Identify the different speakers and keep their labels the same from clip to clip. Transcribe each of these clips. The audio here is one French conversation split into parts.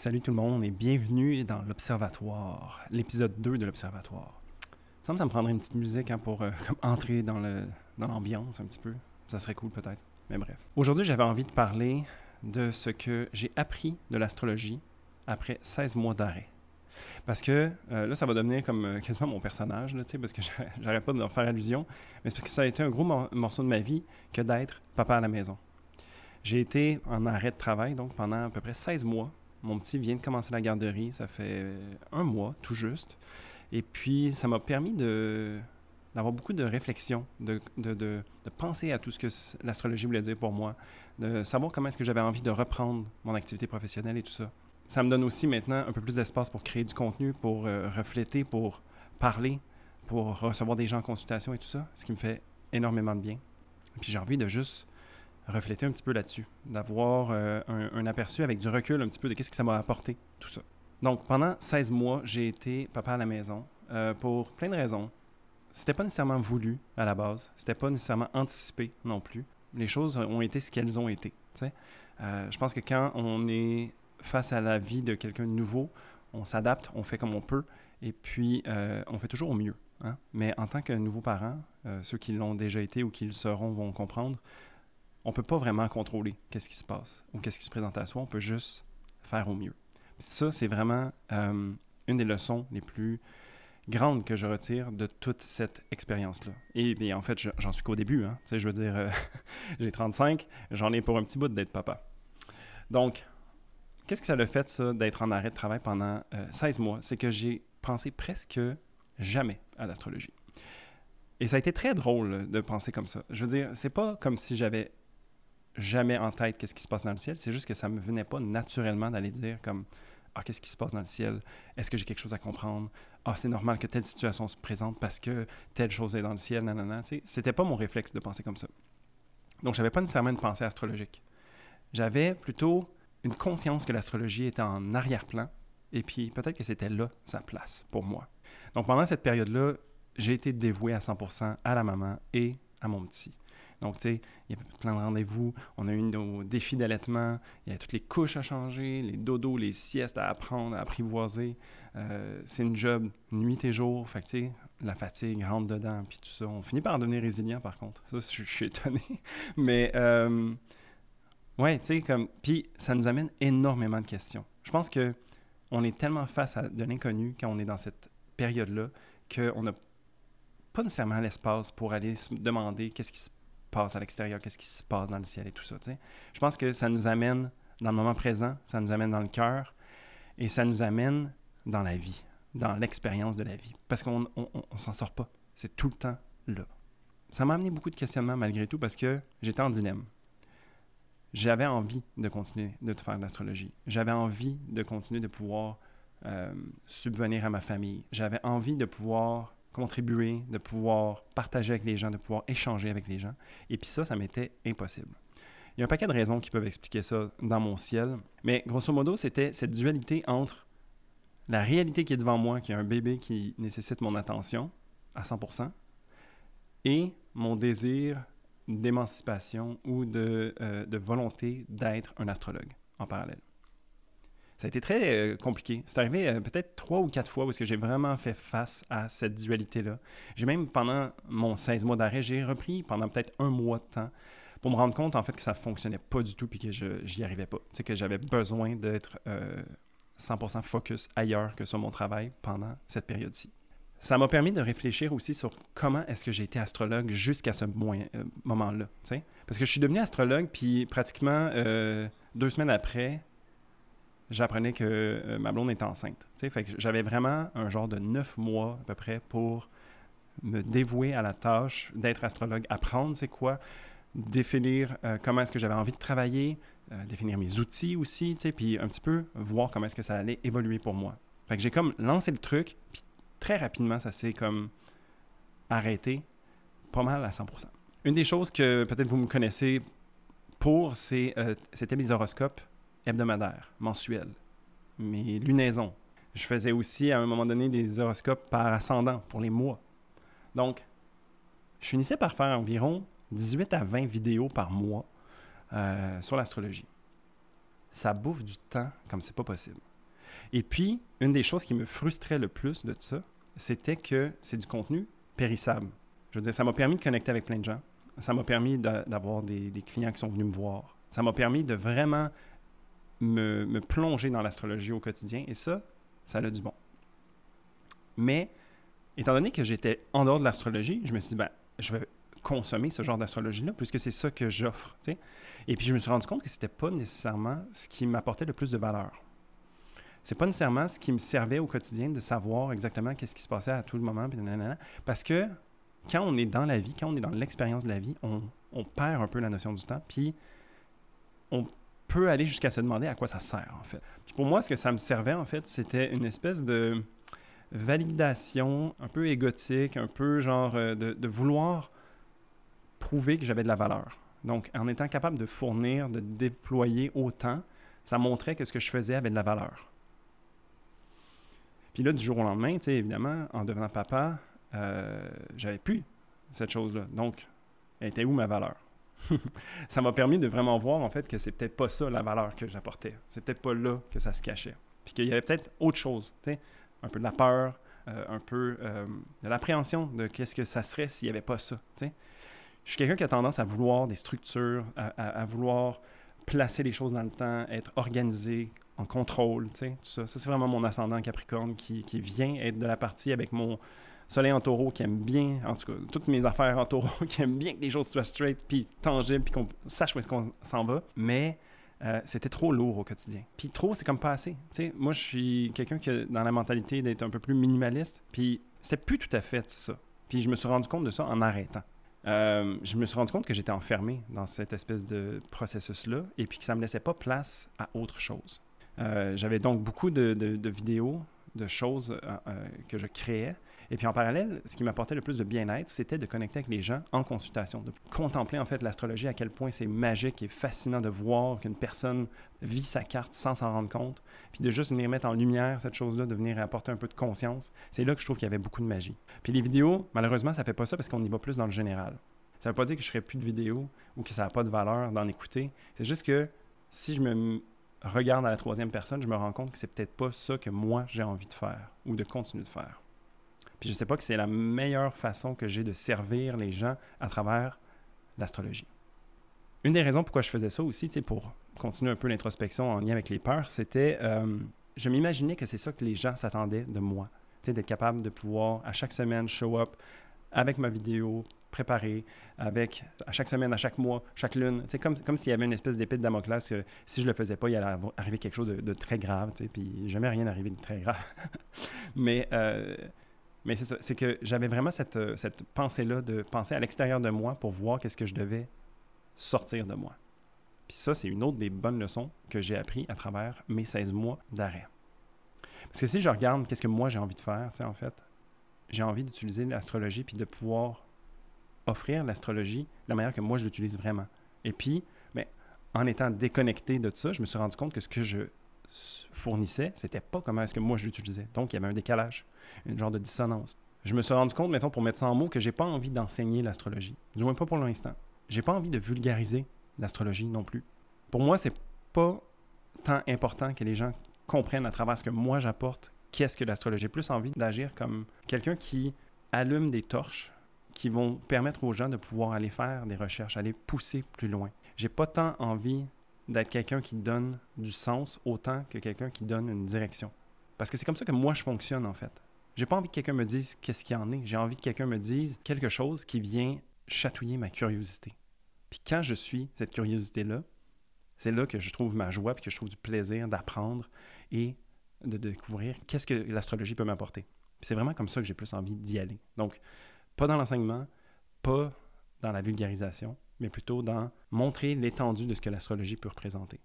Speaker 1: Salut tout le monde et bienvenue dans l'Observatoire, l'épisode 2 de l'Observatoire. Ça me, ça me prendrait une petite musique hein, pour euh, comme entrer dans, l'ambiance un petit peu. Ça serait cool peut-être, mais bref. Aujourd'hui, j'avais envie de parler de ce que j'ai appris de l'astrologie après 16 mois d'arrêt. Parce que euh, là, ça va devenir comme euh, quasiment mon personnage, là, parce que j'arrête pas de leur faire allusion, mais c'est parce que ça a été un gros mor- morceau de ma vie que d'être papa à la maison. J'ai été en arrêt de travail, donc pendant à peu près 16 mois. Mon petit vient de commencer la garderie, ça fait un mois tout juste. Et puis, ça m'a permis de, d'avoir beaucoup de réflexion, de, de, de, penser à tout ce que l'astrologie voulait dire pour moi, de savoir comment est-ce que j'avais envie de reprendre mon activité professionnelle et tout ça. Ça me donne aussi maintenant un peu plus d'espace pour créer du contenu, pour euh, refléter, pour parler, pour recevoir des gens en consultation et tout ça, ce qui me fait énormément de bien. Puis j'ai envie de juste refléter un petit peu là-dessus, d'avoir euh, un, aperçu avec du recul un petit peu de qu'est-ce que ça m'a apporté, tout ça. Donc pendant 16 mois, j'ai été papa à la maison euh, pour plein de raisons. C'était pas nécessairement voulu à la base, c'était pas nécessairement anticipé non plus. Les choses ont été ce qu'elles ont été. Euh, je pense que quand on est face à la vie de quelqu'un de nouveau, on s'adapte, on fait comme on peut, et puis euh, on fait toujours au mieux. hein. Mais en tant que nouveau parent, ceux qui l'ont déjà été ou qui le seront vont comprendre, on peut pas vraiment contrôler qu'est-ce qui se passe ou qu'est-ce qui se présente à soi. On peut juste faire au mieux. Ça, c'est vraiment euh, une des leçons les plus grandes que je retire de toute cette expérience-là. Et, bien, en fait, je- j'en suis qu'au début. Hein. Tu sais, je veux dire, euh, j'ai 35, j'en ai pour un petit bout d'être papa. Donc, qu'est-ce que ça a fait, ça, d'être en arrêt de travail pendant euh, 16 mois? C'est que j'ai pensé presque jamais à l'astrologie. Et ça a été très drôle de penser comme ça. Je veux dire, c'est pas comme si j'avais jamais en tête qu'est-ce qui se passe dans le ciel, c'est juste que ça me venait pas naturellement d'aller dire comme ah qu'est-ce qui se passe dans le ciel? Est-ce que j'ai quelque chose à comprendre? Ah c'est normal que telle situation se présente parce que telle chose est dans le ciel, nanana. Tu sais, c'était pas mon réflexe de penser comme ça. Donc j'avais pas nécessairement une pensée astrologique. J'avais plutôt une conscience que l'astrologie était en arrière-plan et puis peut-être que c'était là sa place pour moi. Donc pendant cette période-là, j'ai été dévoué à 100% à la maman et à mon petit. Donc, tu sais, il y avait plein de rendez-vous. On a eu nos défis d'allaitement. Il y a toutes les couches à changer, les dodos, les siestes à apprendre, à apprivoiser. Euh, c'est une job nuit et jour. Fait tu sais, la fatigue rentre dedans, puis tout ça. On finit par en devenir résilient, par contre. Ça, je, suis étonné. Mais, euh, ouais, tu sais, comme... Puis, ça nous amène énormément de questions. Je pense que on est tellement face à de l'inconnu quand on est dans cette période-là qu'on n'a pas nécessairement l'espace pour aller se demander qu'est-ce qui se passe à l'extérieur, qu'est-ce qui se passe dans le ciel et tout ça. Je pense que ça nous amène dans le moment présent, ça nous amène dans le cœur et ça nous amène dans la vie, dans l'expérience de la vie. Parce qu'on on, on- on s'en sort pas. C'est tout le temps là. Ça m'a amené beaucoup de questionnements malgré tout parce que j'étais en dilemme. J'avais envie de continuer de faire de l'astrologie. J'avais envie de continuer de pouvoir euh, subvenir à ma famille. J'avais envie de pouvoir contribuer, de pouvoir partager avec les gens, de pouvoir échanger avec les gens. Et puis ça, ça m'était impossible. Il y a un paquet de raisons qui peuvent expliquer ça dans mon ciel. Mais grosso modo, c'était cette dualité entre la réalité qui est devant moi, qui est un bébé qui nécessite mon attention à 100%, et mon désir d'émancipation ou de, euh, de volonté d'être un astrologue en parallèle. Ça a été très euh, compliqué. C'est arrivé euh, peut-être trois ou quatre fois où que j'ai vraiment fait face à cette dualité-là. J'ai même, pendant mon 16 mois d'arrêt, j'ai repris pendant peut-être un mois de temps pour me rendre compte, en fait, que ça fonctionnait pas du tout puis que je n'y arrivais pas. Tu que j'avais besoin d'être euh, 100% focus ailleurs que sur mon travail pendant cette période-ci. Ça m'a permis de réfléchir aussi sur comment est-ce que j'ai été astrologue jusqu'à ce euh, moment-là. Parce que je suis devenu astrologue, puis pratiquement euh, deux semaines après, j'apprenais que euh, ma blonde était enceinte. Fait que j'avais vraiment un genre de neuf mois à peu près pour me dévouer à la tâche d'être astrologue, apprendre c'est quoi, définir euh, comment est-ce que j'avais envie de travailler, euh, définir mes outils aussi, puis un petit peu voir comment est-ce que ça allait évoluer pour moi. Fait que j'ai comme lancé le truc, puis très rapidement, ça s'est comme arrêté pas mal à 100%. Une des choses que peut-être vous me connaissez pour, c'est, c'était mes horoscopes hebdomadaires, mensuels, mes lunaisons. Je faisais aussi à un moment donné des horoscopes par ascendant pour les mois. Donc, je finissais par faire environ 18 à 20 vidéos par mois euh, sur l'astrologie. ça bouffe du temps comme c'est pas possible. Et puis, une des choses qui me frustrait le plus de ça, c'était que c'est du contenu périssable. Je veux dire, ça m'a permis de connecter avec plein de gens. Ça m'a permis d'avoir des, clients qui sont venus me voir. Ça m'a permis de vraiment me, plonger dans l'astrologie au quotidien. Et ça, ça a du bon. Mais, étant donné que j'étais en dehors de l'astrologie, je me suis dit, ben, je vais consommer ce genre d'astrologie-là, puisque c'est ça que j'offre. Et puis, je me suis rendu compte que ce n'était pas nécessairement ce qui m'apportait le plus de valeur. C'est pas nécessairement ce qui me servait au quotidien de savoir exactement qu'est-ce qui se passait à tout le moment, parce que quand on est dans la vie, quand on est dans l'expérience de la vie, on, on, perd un peu la notion du temps, puis on peut aller jusqu'à se demander à quoi ça sert, en fait. Pour moi, ce que ça me servait, en fait, c'était une espèce de validation un peu égotique, un peu genre euh, de, vouloir prouver que j'avais de la valeur. Donc, en étant capable de fournir, de déployer autant, ça montrait que ce que je faisais avait de la valeur. Puis là, du jour au lendemain, tu sais, évidemment, en devenant papa, euh, j'avais plus cette chose-là. Donc, elle était où ma valeur? ça m'a permis de vraiment voir, en fait, que c'est peut-être pas ça la valeur que j'apportais. C'est peut-être pas là que ça se cachait. Puis qu'il y avait peut-être autre chose, un peu de la peur, euh, un peu euh, de l'appréhension de qu'est-ce que ça serait s'il n'y avait pas ça. Je suis quelqu'un qui a tendance à vouloir des structures, à, vouloir placer les choses dans le temps, être organisé, en contrôle, ça. C'est vraiment mon ascendant Capricorne qui, vient être de la partie avec mon soleil en taureau qui aime bien, en tout cas, toutes mes affaires en taureau, qui aime bien que les choses soient straight, puis tangibles, puis qu'on sache où est-ce qu'on s'en va. Mais euh, c'était trop lourd au quotidien. Puis trop, c'est comme pas assez. sais, moi, je suis quelqu'un qui a dans la mentalité d'être un peu plus minimaliste, puis c'était plus tout à fait ça. Puis je me suis rendu compte de ça en arrêtant. Euh, je me suis rendu compte que j'étais enfermé dans cette espèce de processus-là, et puis que ça me laissait pas place à autre chose. Euh, j'avais donc beaucoup de, vidéos, de choses que je créais, et puis en parallèle, ce qui m'apportait le plus de bien-être, c'était de connecter avec les gens en consultation, de contempler en fait l'astrologie, à quel point c'est magique et fascinant de voir qu'une personne vit sa carte sans s'en rendre compte, puis de juste venir mettre en lumière cette chose-là, de venir apporter un peu de conscience. C'est là que je trouve qu'il y avait beaucoup de magie. Puis les vidéos, malheureusement, ça fait pas ça parce qu'on y va plus dans le général. Ça veut pas dire que je ferais plus de vidéos ou que ça n'a pas de valeur d'en écouter. C'est juste que si je me regarde à la troisième personne, je me rends compte que c'est peut-être pas ça que moi j'ai envie de faire ou de continuer de faire. Puis je ne sais pas que c'est la meilleure façon que j'ai de servir les gens à travers l'astrologie. Une des raisons pourquoi je faisais ça aussi, pour continuer un peu l'introspection en lien avec les peurs, c'était euh, je m'imaginais que c'est ça que les gens s'attendaient de moi. D'être capable de pouvoir à chaque semaine show up avec ma vidéo préparée, avec à chaque semaine, à chaque mois, chaque lune. Comme, comme s'il y avait une espèce d'épée de Damoclès que si je le faisais pas, il allait arriver quelque chose de, très grave. Puis jamais rien arrivé de très grave. Mais euh, mais c'est que j'avais vraiment cette, euh, cette pensée-là de penser à l'extérieur de moi pour voir qu'est-ce que je devais sortir de moi. Puis ça, c'est une autre des bonnes leçons que j'ai appris à travers mes 16 mois d'arrêt. Parce que si je regarde qu'est-ce que moi j'ai envie de faire, tu sais, en fait, j'ai envie d'utiliser l'astrologie puis de pouvoir offrir l'astrologie de la manière que moi je l'utilise vraiment. Et puis, mais, ben, en étant déconnecté de ça, je me suis rendu compte que ce que je fournissait, c'était pas comment est-ce que moi je l'utilisais. Donc, il y avait un décalage, une genre de dissonance. Je me suis rendu compte, mettons, pour mettre ça en mots, que j'ai pas envie d'enseigner l'astrologie. Du moins pas pour l'instant. J'ai pas envie de vulgariser l'astrologie non plus. Pour moi, c'est pas tant important que les gens comprennent à travers ce que moi j'apporte qu'est-ce que l'astrologie. J'ai plus envie d'agir comme quelqu'un qui allume des torches qui vont permettre aux gens de pouvoir aller faire des recherches, aller pousser plus loin. J'ai pas tant envie d'être quelqu'un qui donne du sens autant que quelqu'un qui donne une direction. Parce que c'est comme ça que moi je fonctionne en fait. J'ai pas envie que quelqu'un me dise qu'est-ce qu'il en est. J'ai envie que quelqu'un me dise quelque chose qui vient chatouiller ma curiosité. Puis quand je suis cette curiosité-là, c'est là que je trouve ma joie, puis que je trouve du plaisir d'apprendre et de découvrir qu'est-ce que l'astrologie peut m'apporter. C'est vraiment comme ça que j'ai plus envie d'y aller. Donc, pas dans l'enseignement, pas dans la vulgarisation, mais plutôt dans montrer l'étendue de ce que l'astrologie peut représenter.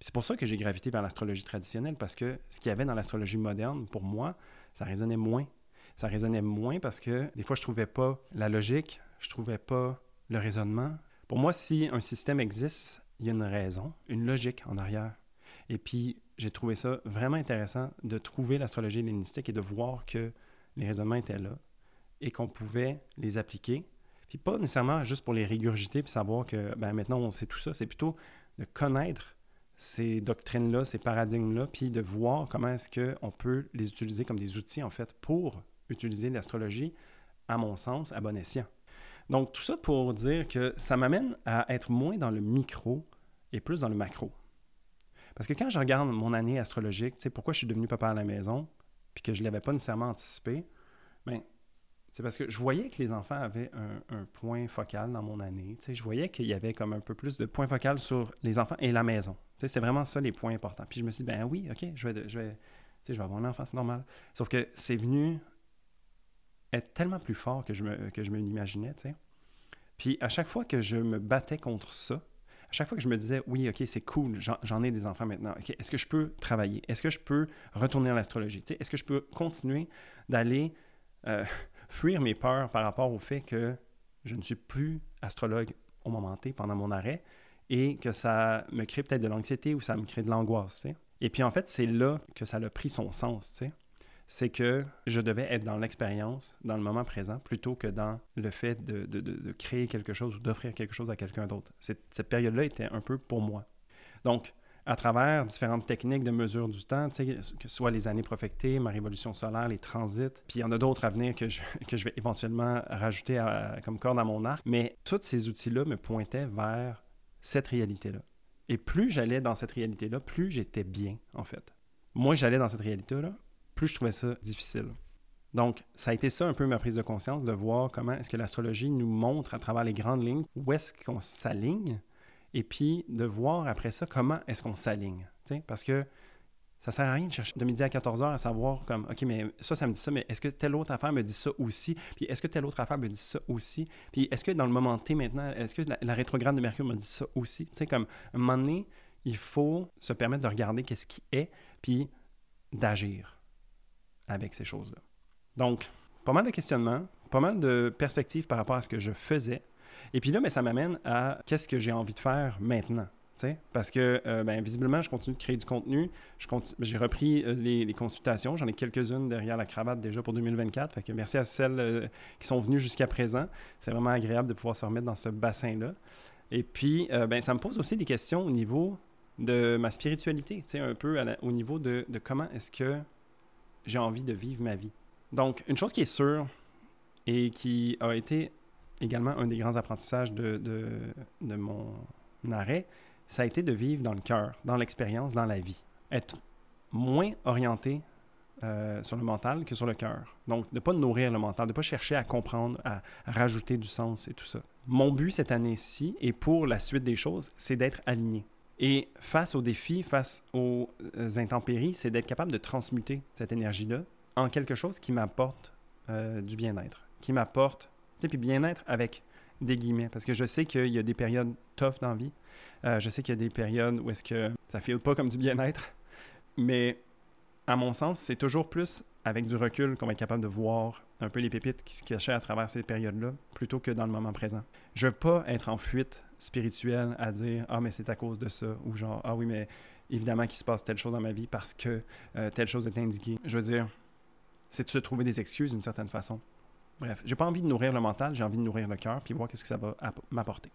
Speaker 1: C'est pour ça que j'ai gravité vers l'astrologie traditionnelle, parce que ce qu'il y avait dans l'astrologie moderne, pour moi, ça résonnait moins. Ça résonnait moins parce que des fois, je trouvais pas la logique, je trouvais pas le raisonnement. Pour moi, si un système existe, il y a une raison, une logique en arrière. Et puis, j'ai trouvé ça vraiment intéressant de trouver l'astrologie hellénistique et de voir que les raisonnements étaient là et qu'on pouvait les appliquer puis pas nécessairement juste pour les régurgiter puis savoir que ben, maintenant on sait tout ça, c'est plutôt de connaître ces doctrines-là, ces paradigmes-là, puis de voir comment est-ce qu'on peut les utiliser comme des outils, en fait, pour utiliser l'astrologie, à mon sens, à bon escient. Donc, tout ça pour dire que ça m'amène à être moins dans le micro et plus dans le macro. Parce que quand je regarde mon année astrologique, tu sais, pourquoi je suis devenu papa à la maison, puis que je ne l'avais pas nécessairement anticipé, bien, c'est parce que je voyais que les enfants avaient un, point focal dans mon année. Tu sais, je voyais qu'il y avait comme un peu plus de points focal sur les enfants et la maison. C'est vraiment ça les points importants. Puis je me suis dit, ben oui, OK, je vais, je vais, je vais avoir un enfant, c'est normal. Sauf que c'est venu être tellement plus fort que je me, que je me l'imaginais. Puis à chaque fois que je me battais contre ça, à chaque fois que je me disais, oui, OK, c'est cool, j'en ai des enfants maintenant, est-ce que je peux travailler? Est-ce que je peux retourner à l'astrologie? Est-ce que je peux continuer d'aller euh, fuir mes peurs par rapport au fait que je ne suis plus astrologue au moment T pendant mon arrêt et que ça me crée peut-être de l'anxiété ou ça me crée de l'angoisse. Et puis en fait, c'est là que ça a pris son sens. c'est que je devais être dans l'expérience, dans le moment présent, plutôt que dans le fait de, créer quelque chose ou d'offrir quelque chose à quelqu'un d'autre. Cette, période-là était un peu pour moi. Donc, à travers différentes techniques de mesure du temps, que ce soit les années profectées, ma révolution solaire, les transits, puis il y en a d'autres à venir que je, que je vais éventuellement rajouter comme corde à mon arc, mais tous ces outils-là me pointaient vers cette réalité-là. Et plus j'allais dans cette réalité-là, plus j'étais bien, en fait. Moi, j'allais dans cette réalité-là, plus je trouvais ça difficile. Donc, ça a été ça un peu ma prise de conscience, de voir comment est-ce que l'astrologie nous montre à travers les grandes lignes où est-ce qu'on s'aligne, et puis de voir après ça comment est-ce qu'on s'aligne. Parce que ça sert à rien de chercher de midi à 14 heures à savoir comme, OK, mais ça, ça me dit ça, mais est-ce que telle autre affaire me dit ça aussi? Puis est-ce que telle autre affaire me dit ça aussi? Puis est-ce que dans le moment T maintenant, est-ce que la, rétrograde de Mercure me dit ça aussi? Tu sais, comme, à un moment donné, il faut se permettre de regarder qu'est-ce qui est, puis d'agir avec ces choses-là. Donc, pas mal de questionnements, pas mal de perspectives par rapport à ce que je faisais. Et puis là, mais ça m'amène à qu'est-ce que j'ai envie de faire maintenant. Parce que, euh, ben, visiblement, je continue de créer du contenu. J'ai repris euh, les, consultations. J'en ai quelques-unes derrière la cravate déjà pour 2024. Fait que merci à celles euh, qui sont venues jusqu'à présent. C'est vraiment agréable de pouvoir se remettre dans ce bassin-là. Et puis, ben, ça me pose aussi des questions au niveau de ma spiritualité, un peu au niveau de, de comment est-ce que j'ai envie de vivre ma vie. Donc, une chose qui est sûre et qui a été également un des grands apprentissages de, de, mon arrêt, ça a été de vivre dans le cœur, dans l'expérience, dans la vie. Être moins orienté euh, sur le mental que sur le cœur. Donc, ne pas nourrir le mental, ne pas chercher à comprendre, à, rajouter du sens et tout ça. Mon but cette année-ci et pour la suite des choses, c'est d'être aligné. Et face aux défis, face aux euh, intempéries, c'est d'être capable de transmuter cette énergie-là en quelque chose qui m'apporte euh, du bien-être, qui m'apporte, sais, puis bien-être avec des guillemets, parce que je sais qu'il y a des périodes tough dans la vie. Euh, je sais qu'il y a des périodes où est-ce que ça file pas comme du bien-être, mais à mon sens, c'est toujours plus avec du recul qu'on va être capable de voir un peu les pépites qui se cachaient à travers ces périodes-là, plutôt que dans le moment présent. Je veux pas être en fuite spirituelle à dire Ah, mais c'est à cause de ça, ou genre Ah oui, mais évidemment qu'il se passe telle chose dans ma vie parce que euh, telle chose est indiquée. Je veux dire, c'est de se trouver des excuses d'une certaine façon. Bref, j'ai pas envie de nourrir le mental, j'ai envie de nourrir le cœur, puis voir qu'est-ce que ça va m'apporter.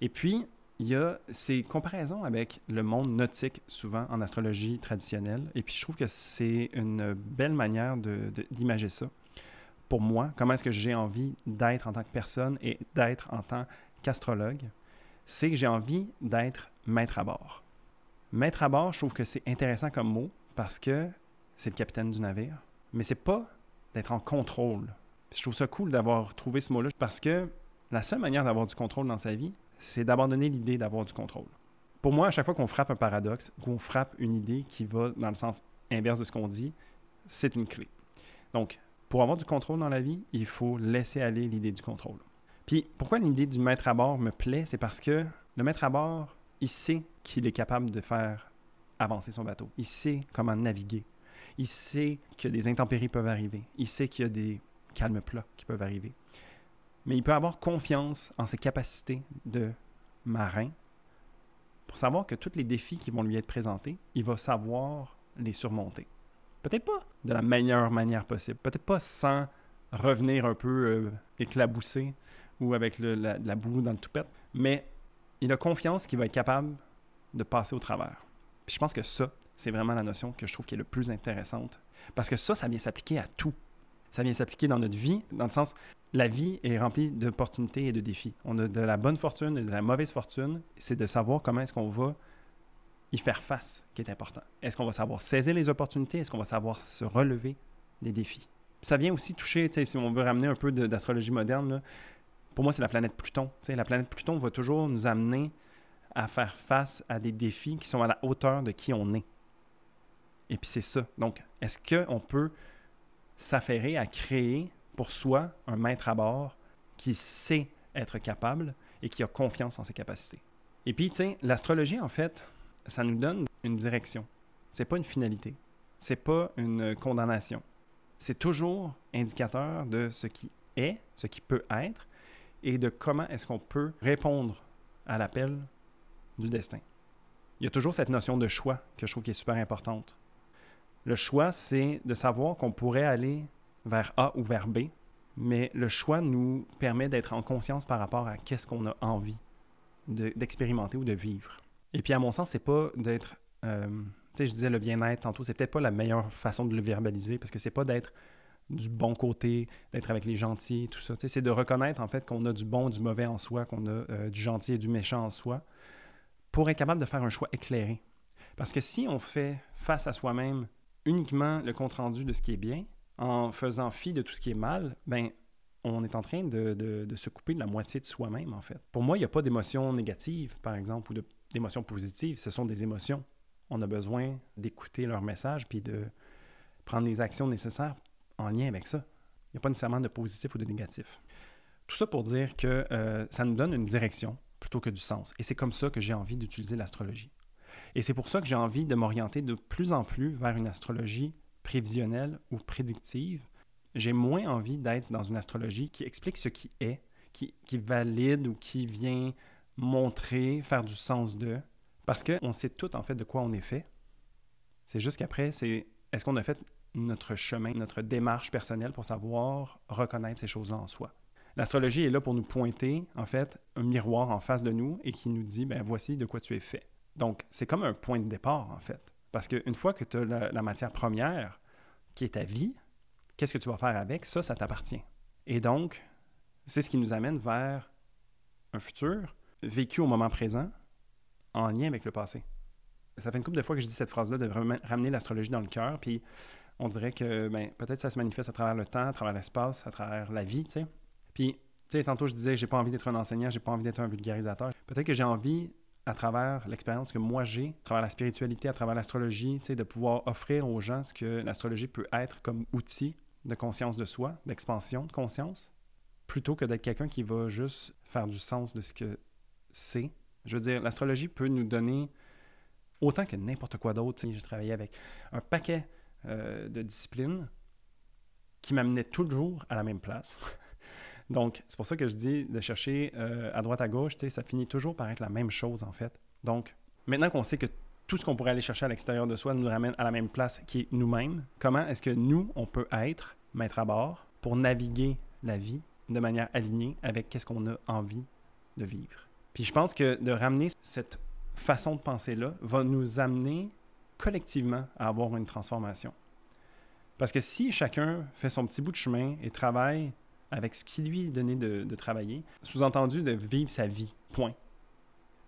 Speaker 1: Et puis, il y a ces comparaisons avec le monde nautique, souvent en astrologie traditionnelle. Et puis, je trouve que c'est une belle manière d'imager ça. Pour moi, comment est-ce que j'ai envie d'être en tant que personne et d'être en tant qu'astrologue? C'est que j'ai envie d'être maître à bord. Maître à bord, je trouve que c'est intéressant comme mot parce que c'est le capitaine du navire, mais c'est pas d'être en contrôle. Je trouve ça cool d'avoir trouvé ce mot-là parce que la seule manière d'avoir du contrôle dans sa vie, c'est d'abandonner l'idée d'avoir du contrôle. Pour moi, à chaque fois qu'on frappe un paradoxe, qu'on frappe une idée qui va dans le sens inverse de ce qu'on dit, c'est une clé. Donc, pour avoir du contrôle dans la vie, il faut laisser aller l'idée du contrôle. Puis, pourquoi l'idée du maître à bord me plaît, c'est parce que le maître à bord, il sait qu'il est capable de faire avancer son bateau. Il sait comment naviguer. Il sait que des intempéries peuvent arriver. Il sait qu'il y a des calmes plats qui peuvent arriver mais il peut avoir confiance en ses capacités de marin pour savoir que tous les défis qui vont lui être présentés, il va savoir les surmonter. Peut-être pas de la meilleure manière possible, peut-être pas sans revenir un peu euh, éclaboussé ou avec la, la, boue dans le toupette, mais il a confiance qu'il va être capable de passer au travers. Je pense que ça, c'est vraiment la notion que je trouve qui est le plus intéressante. Parce que ça, ça vient s'appliquer à tout. Ça vient s'appliquer dans notre vie, dans le sens, la vie est remplie d'opportunités et de défis. On a de la bonne fortune et de la mauvaise fortune. C'est de savoir comment est-ce qu'on va y faire face qui est important. Est-ce qu'on va savoir saisir les opportunités? Est-ce qu'on va savoir se relever des défis? Ça vient aussi toucher, si on veut ramener un peu d'astrologie moderne, pour moi, c'est la planète Pluton. la planète Pluton va toujours nous amener à faire face à des défis qui sont à la hauteur de qui on est. Et puis c'est ça. Donc, est-ce qu'on peut s'affairer à créer pour soi un maître à bord qui sait être capable et qui a confiance en ses capacités? Et puis, tu sais, l'astrologie, en fait, ça nous donne une direction. C'est pas une finalité. C'est pas une condamnation. C'est toujours indicateur de ce qui est, ce qui peut être, et de comment est-ce qu'on peut répondre à l'appel du destin. Il y a toujours cette notion de choix que je trouve qui est super importante. Le choix, c'est de savoir qu'on pourrait aller vers A ou vers B, mais le choix nous permet d'être en conscience par rapport à qu'est-ce qu'on a envie d'expérimenter ou de vivre. Et puis, à mon sens, c'est pas d'être. Euh, tu sais, je disais le bien-être tantôt, c'est peut-être pas la meilleure façon de le verbaliser parce que c'est pas d'être du bon côté, d'être avec les gentils, tout ça. C'est de reconnaître en fait qu'on a du bon, du mauvais en soi, qu'on a euh, du gentil et du méchant en soi, pour être capable de faire un choix éclairé. Parce que si on fait face à soi-même uniquement le compte-rendu de ce qui est bien, en faisant fi de tout ce qui est mal, ben on est en train de, se couper de la moitié de soi-même, en fait. Pour moi, il n'y a pas d'émotions négatives, par exemple, ou d'émotions positives. Ce sont des émotions. On a besoin d'écouter leur message puis de prendre les actions nécessaires en lien avec ça. Il n'y a pas nécessairement de positif ou de négatif. Tout ça pour dire que euh, ça nous donne une direction plutôt que du sens. Et c'est comme ça que j'ai envie d'utiliser l'astrologie. Et c'est pour ça que j'ai envie de m'orienter de plus en plus vers une astrologie prévisionnelle ou prédictive. J'ai moins envie d'être dans une astrologie qui explique ce qui est, qui, qui valide ou qui vient montrer, faire du sens de. Parce qu'on sait tout en fait de quoi on est fait. C'est juste qu'après, c'est est-ce qu'on a fait notre chemin, notre démarche personnelle pour savoir reconnaître ces choses-là en soi? L'astrologie est là pour nous pointer, en fait, un miroir en face de nous et qui nous dit, ben voici de quoi tu es fait. Donc, c'est comme un point de départ, en fait. Parce qu'une fois que tu as la, matière première, qui est ta vie, qu'est-ce que tu vas faire avec? Ça, ça t'appartient. Et donc, c'est ce qui nous amène vers un futur vécu au moment présent en lien avec le passé. Ça fait une couple de fois que je dis cette phrase-là de ramener l'astrologie dans le cœur, puis on dirait que ben, peut-être ça se manifeste à travers le temps, à travers l'espace, à travers la vie, tu sais. Puis, tu sais, tantôt je disais j'ai pas envie d'être un enseignant, j'ai pas envie d'être un vulgarisateur. Peut-être que j'ai envie à travers l'expérience que moi j'ai, à travers la spiritualité, à travers l'astrologie, de pouvoir offrir aux gens ce que l'astrologie peut être comme outil de conscience de soi, d'expansion de conscience, plutôt que d'être quelqu'un qui va juste faire du sens de ce que c'est. Je veux dire, l'astrologie peut nous donner autant que n'importe quoi d'autre. J'ai travaillé avec un paquet euh, de disciplines qui m'amenaient toujours à la même place. Donc, c'est pour ça que je dis de chercher euh, à droite à gauche, ça finit toujours par être la même chose en fait. Donc, maintenant qu'on sait que tout ce qu'on pourrait aller chercher à l'extérieur de soi nous ramène à la même place qui est nous-mêmes, comment est-ce que nous, on peut être maître à bord pour naviguer la vie de manière alignée avec qu'est-ce qu'on a envie de vivre? Puis je pense que de ramener cette façon de penser-là va nous amener collectivement à avoir une transformation. Parce que si chacun fait son petit bout de chemin et travaille avec ce qui lui est donné de, travailler, sous-entendu de vivre sa vie, point.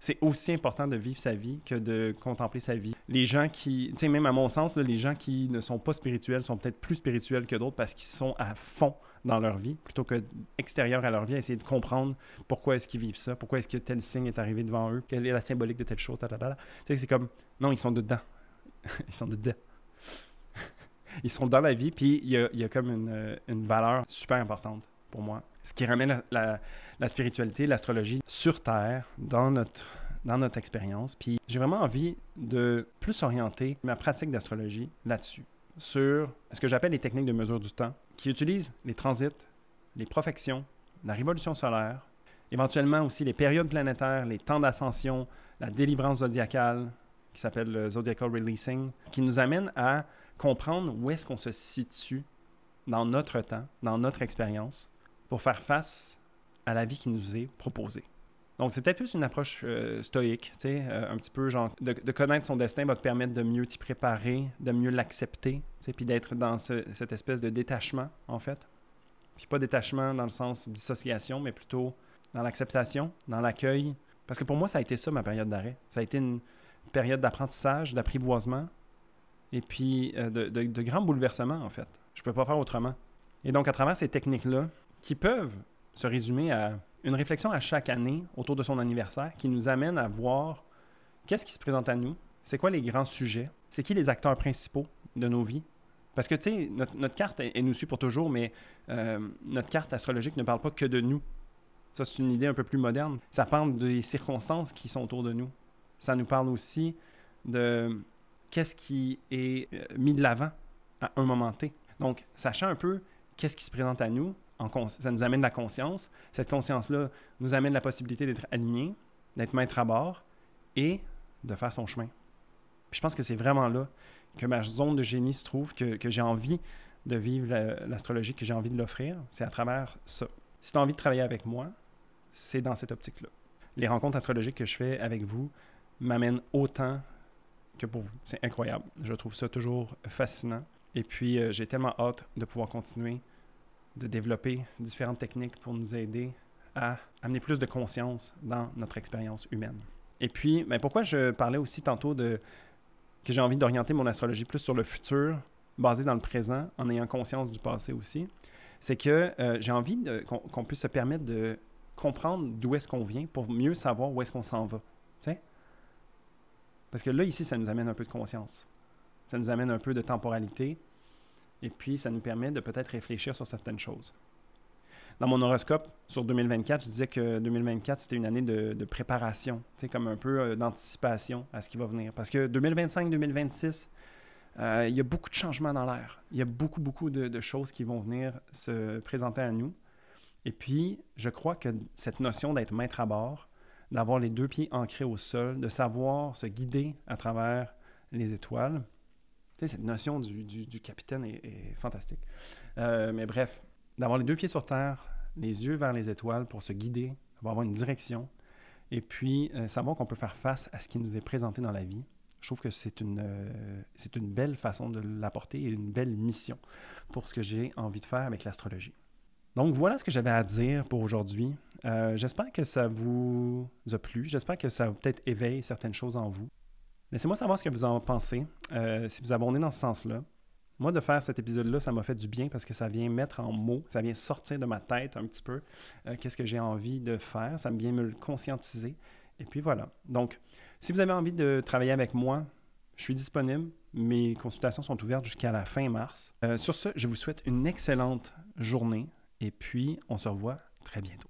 Speaker 1: C'est aussi important de vivre sa vie que de contempler sa vie. Les gens qui, tu sais, même à mon sens, les gens qui ne sont pas spirituels sont peut-être plus spirituels que d'autres parce qu'ils sont à fond dans leur vie, plutôt que extérieur à leur vie, essayer de comprendre pourquoi est-ce qu'ils vivent ça, pourquoi est-ce que tel signe est arrivé devant eux, quelle est la symbolique de telle chose, Tu sais, c'est comme, non, ils sont dedans. ils sont dedans. ils sont dans la vie, puis il y a, comme une valeur super importante pour moi. Ce qui ramène la, la, spiritualité, l'astrologie sur Terre, dans notre, dans notre expérience. Puis j'ai vraiment envie de plus orienter ma pratique d'astrologie là-dessus, sur ce que j'appelle les techniques de mesure du temps, qui utilisent les transits, les profections, la révolution solaire, éventuellement aussi les périodes planétaires, les temps d'ascension, la délivrance zodiacale, qui s'appelle le Zodiacal Releasing, qui nous amène à comprendre où est-ce qu'on se situe dans notre temps, dans notre expérience, pour faire face à la vie qui nous est proposée. Donc, c'est peut-être plus une approche euh, stoïque, tu sais, euh, un petit peu genre de, connaître son destin va te permettre de mieux t'y préparer, de mieux l'accepter, tu sais, puis d'être dans ce, cette espèce de détachement, en fait. Puis pas détachement dans le sens dissociation, mais plutôt dans l'acceptation, dans l'accueil. Parce que pour moi, ça a été ça, ma période d'arrêt. Ça a été une période d'apprentissage, d'apprivoisement, et puis euh, de, de, de grands bouleversements, en fait. Je ne peux pas faire autrement. Et donc, à travers ces techniques-là, qui peuvent se résumer à une réflexion à chaque année autour de son anniversaire qui nous amène à voir qu'est-ce qui se présente à nous, c'est quoi les grands sujets, c'est qui les acteurs principaux de nos vies. Parce que, tu sais, notre, carte, elle, nous suit pour toujours, mais euh, notre carte astrologique ne parle pas que de nous. Ça, c'est une idée un peu plus moderne. Ça parle des circonstances qui sont autour de nous. Ça nous parle aussi de qu'est-ce qui est euh, mis de l'avant à un moment T. Donc, sachant un peu qu'est-ce qui se présente à nous, ça nous amène la conscience. Cette conscience-là nous amène la possibilité d'être aligné, d'être maître à bord et de faire son chemin. Je pense que c'est vraiment là que ma zone de génie se trouve, que, que j'ai envie de vivre l'astrologie, que j'ai envie de l'offrir. C'est à travers ça. Si tu as envie de travailler avec moi, c'est dans cette optique-là. Les rencontres astrologiques que je fais avec vous m'amènent autant que pour vous. C'est incroyable. Je trouve ça toujours fascinant. Et puis, euh, j'ai tellement hâte de pouvoir continuer de développer différentes techniques pour nous aider à amener plus de conscience dans notre expérience humaine. Et puis, ben pourquoi je parlais aussi tantôt de que j'ai envie d'orienter mon astrologie plus sur le futur, basé dans le présent, en ayant conscience du passé aussi, c'est que euh, j'ai envie qu'on qu puisse se permettre de comprendre d'où est-ce qu'on vient pour mieux savoir où est-ce qu'on s'en va. Parce que là, ici, ça nous amène un peu de conscience. Ça nous amène un peu de temporalité, et puis, ça nous permet de peut-être réfléchir sur certaines choses. Dans mon horoscope sur 2024, je disais que 2024, c'était une année de, de préparation, comme un peu euh, d'anticipation à ce qui va venir. Parce que 2025-2026, euh, il y a beaucoup de changements dans l'air. Il y a beaucoup, beaucoup de, de, choses qui vont venir se présenter à nous. Et puis, je crois que cette notion d'être maître à bord, d'avoir les deux pieds ancrés au sol, de savoir se guider à travers les étoiles, cette notion du, capitaine est, fantastique. Euh, mais bref, d'avoir les deux pieds sur terre, les yeux vers les étoiles pour se guider, avoir une direction, et puis euh, savoir qu'on peut faire face à ce qui nous est présenté dans la vie. Je trouve que c'est une, euh, c'est une belle façon de l'apporter et une belle mission pour ce que j'ai envie de faire avec l'astrologie. Donc voilà ce que j'avais à dire pour aujourd'hui. J'espère que ça vous a plu. J'espère que ça peut-être éveille certaines choses en vous. Laissez-moi savoir ce que vous en pensez, euh, si vous abonnez dans ce sens-là. Moi, de faire cet épisode-là, ça m'a fait du bien parce que ça vient mettre en mots, ça vient sortir de ma tête un petit peu euh, qu'est-ce que j'ai envie de faire, ça me vient me le conscientiser. Et puis voilà. Donc, si vous avez envie de travailler avec moi, je suis disponible. Mes consultations sont ouvertes jusqu'à la fin mars. Euh, sur ce, je vous souhaite une excellente journée et puis on se revoit très bientôt.